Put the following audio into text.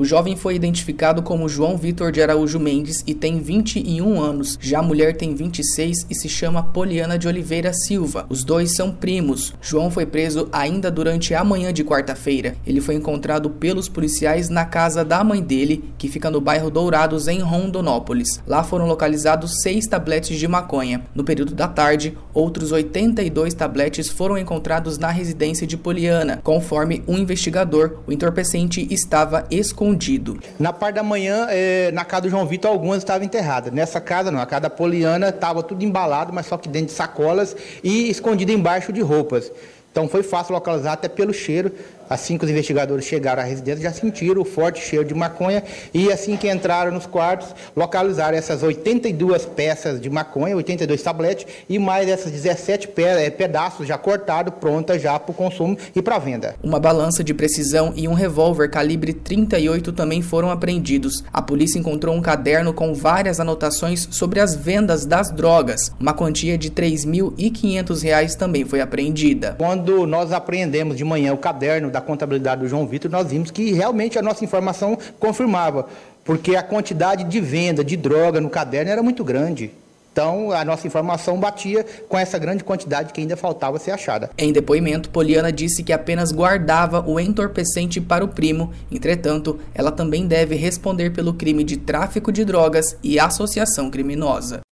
O jovem foi identificado como João Vitor de Araújo Mendes e tem 21 anos. Já a mulher tem 26 e se chama Poliana de Oliveira Silva. Os dois são primos. João foi preso ainda durante a manhã de quarta-feira. Ele foi encontrado pelos policiais na casa da mãe dele, que fica no bairro Dourados, em Rondonópolis. Lá foram localizados seis tabletes de maconha. No período da tarde, outros 82 tabletes foram encontrados na residência de Poliana. Conforme um investigador, o entorpecente estava escondido. Na parte da manhã, é, na casa do João Vitor, algumas estavam enterradas. Nessa casa, não, a casa da Poliana estava tudo embalado, mas só que dentro de sacolas e escondido embaixo de roupas. Então foi fácil localizar até pelo cheiro. Assim que os investigadores chegaram à residência, já sentiram o forte cheiro de maconha e assim que entraram nos quartos, localizaram essas 82 peças de maconha, 82 tabletes e mais essas 17 eh, pedaços já cortados, prontas já para o consumo e para venda. Uma balança de precisão e um revólver calibre 38 também foram apreendidos. A polícia encontrou um caderno com várias anotações sobre as vendas das drogas. Uma quantia de R$ 3.500 também foi apreendida. Quando nós apreendemos de manhã o caderno da contabilidade do João Vitor, nós vimos que realmente a nossa informação confirmava, porque a quantidade de venda de droga no caderno era muito grande. Então, a nossa informação batia com essa grande quantidade que ainda faltava ser achada. Em depoimento, Poliana disse que apenas guardava o entorpecente para o primo. Entretanto, ela também deve responder pelo crime de tráfico de drogas e associação criminosa.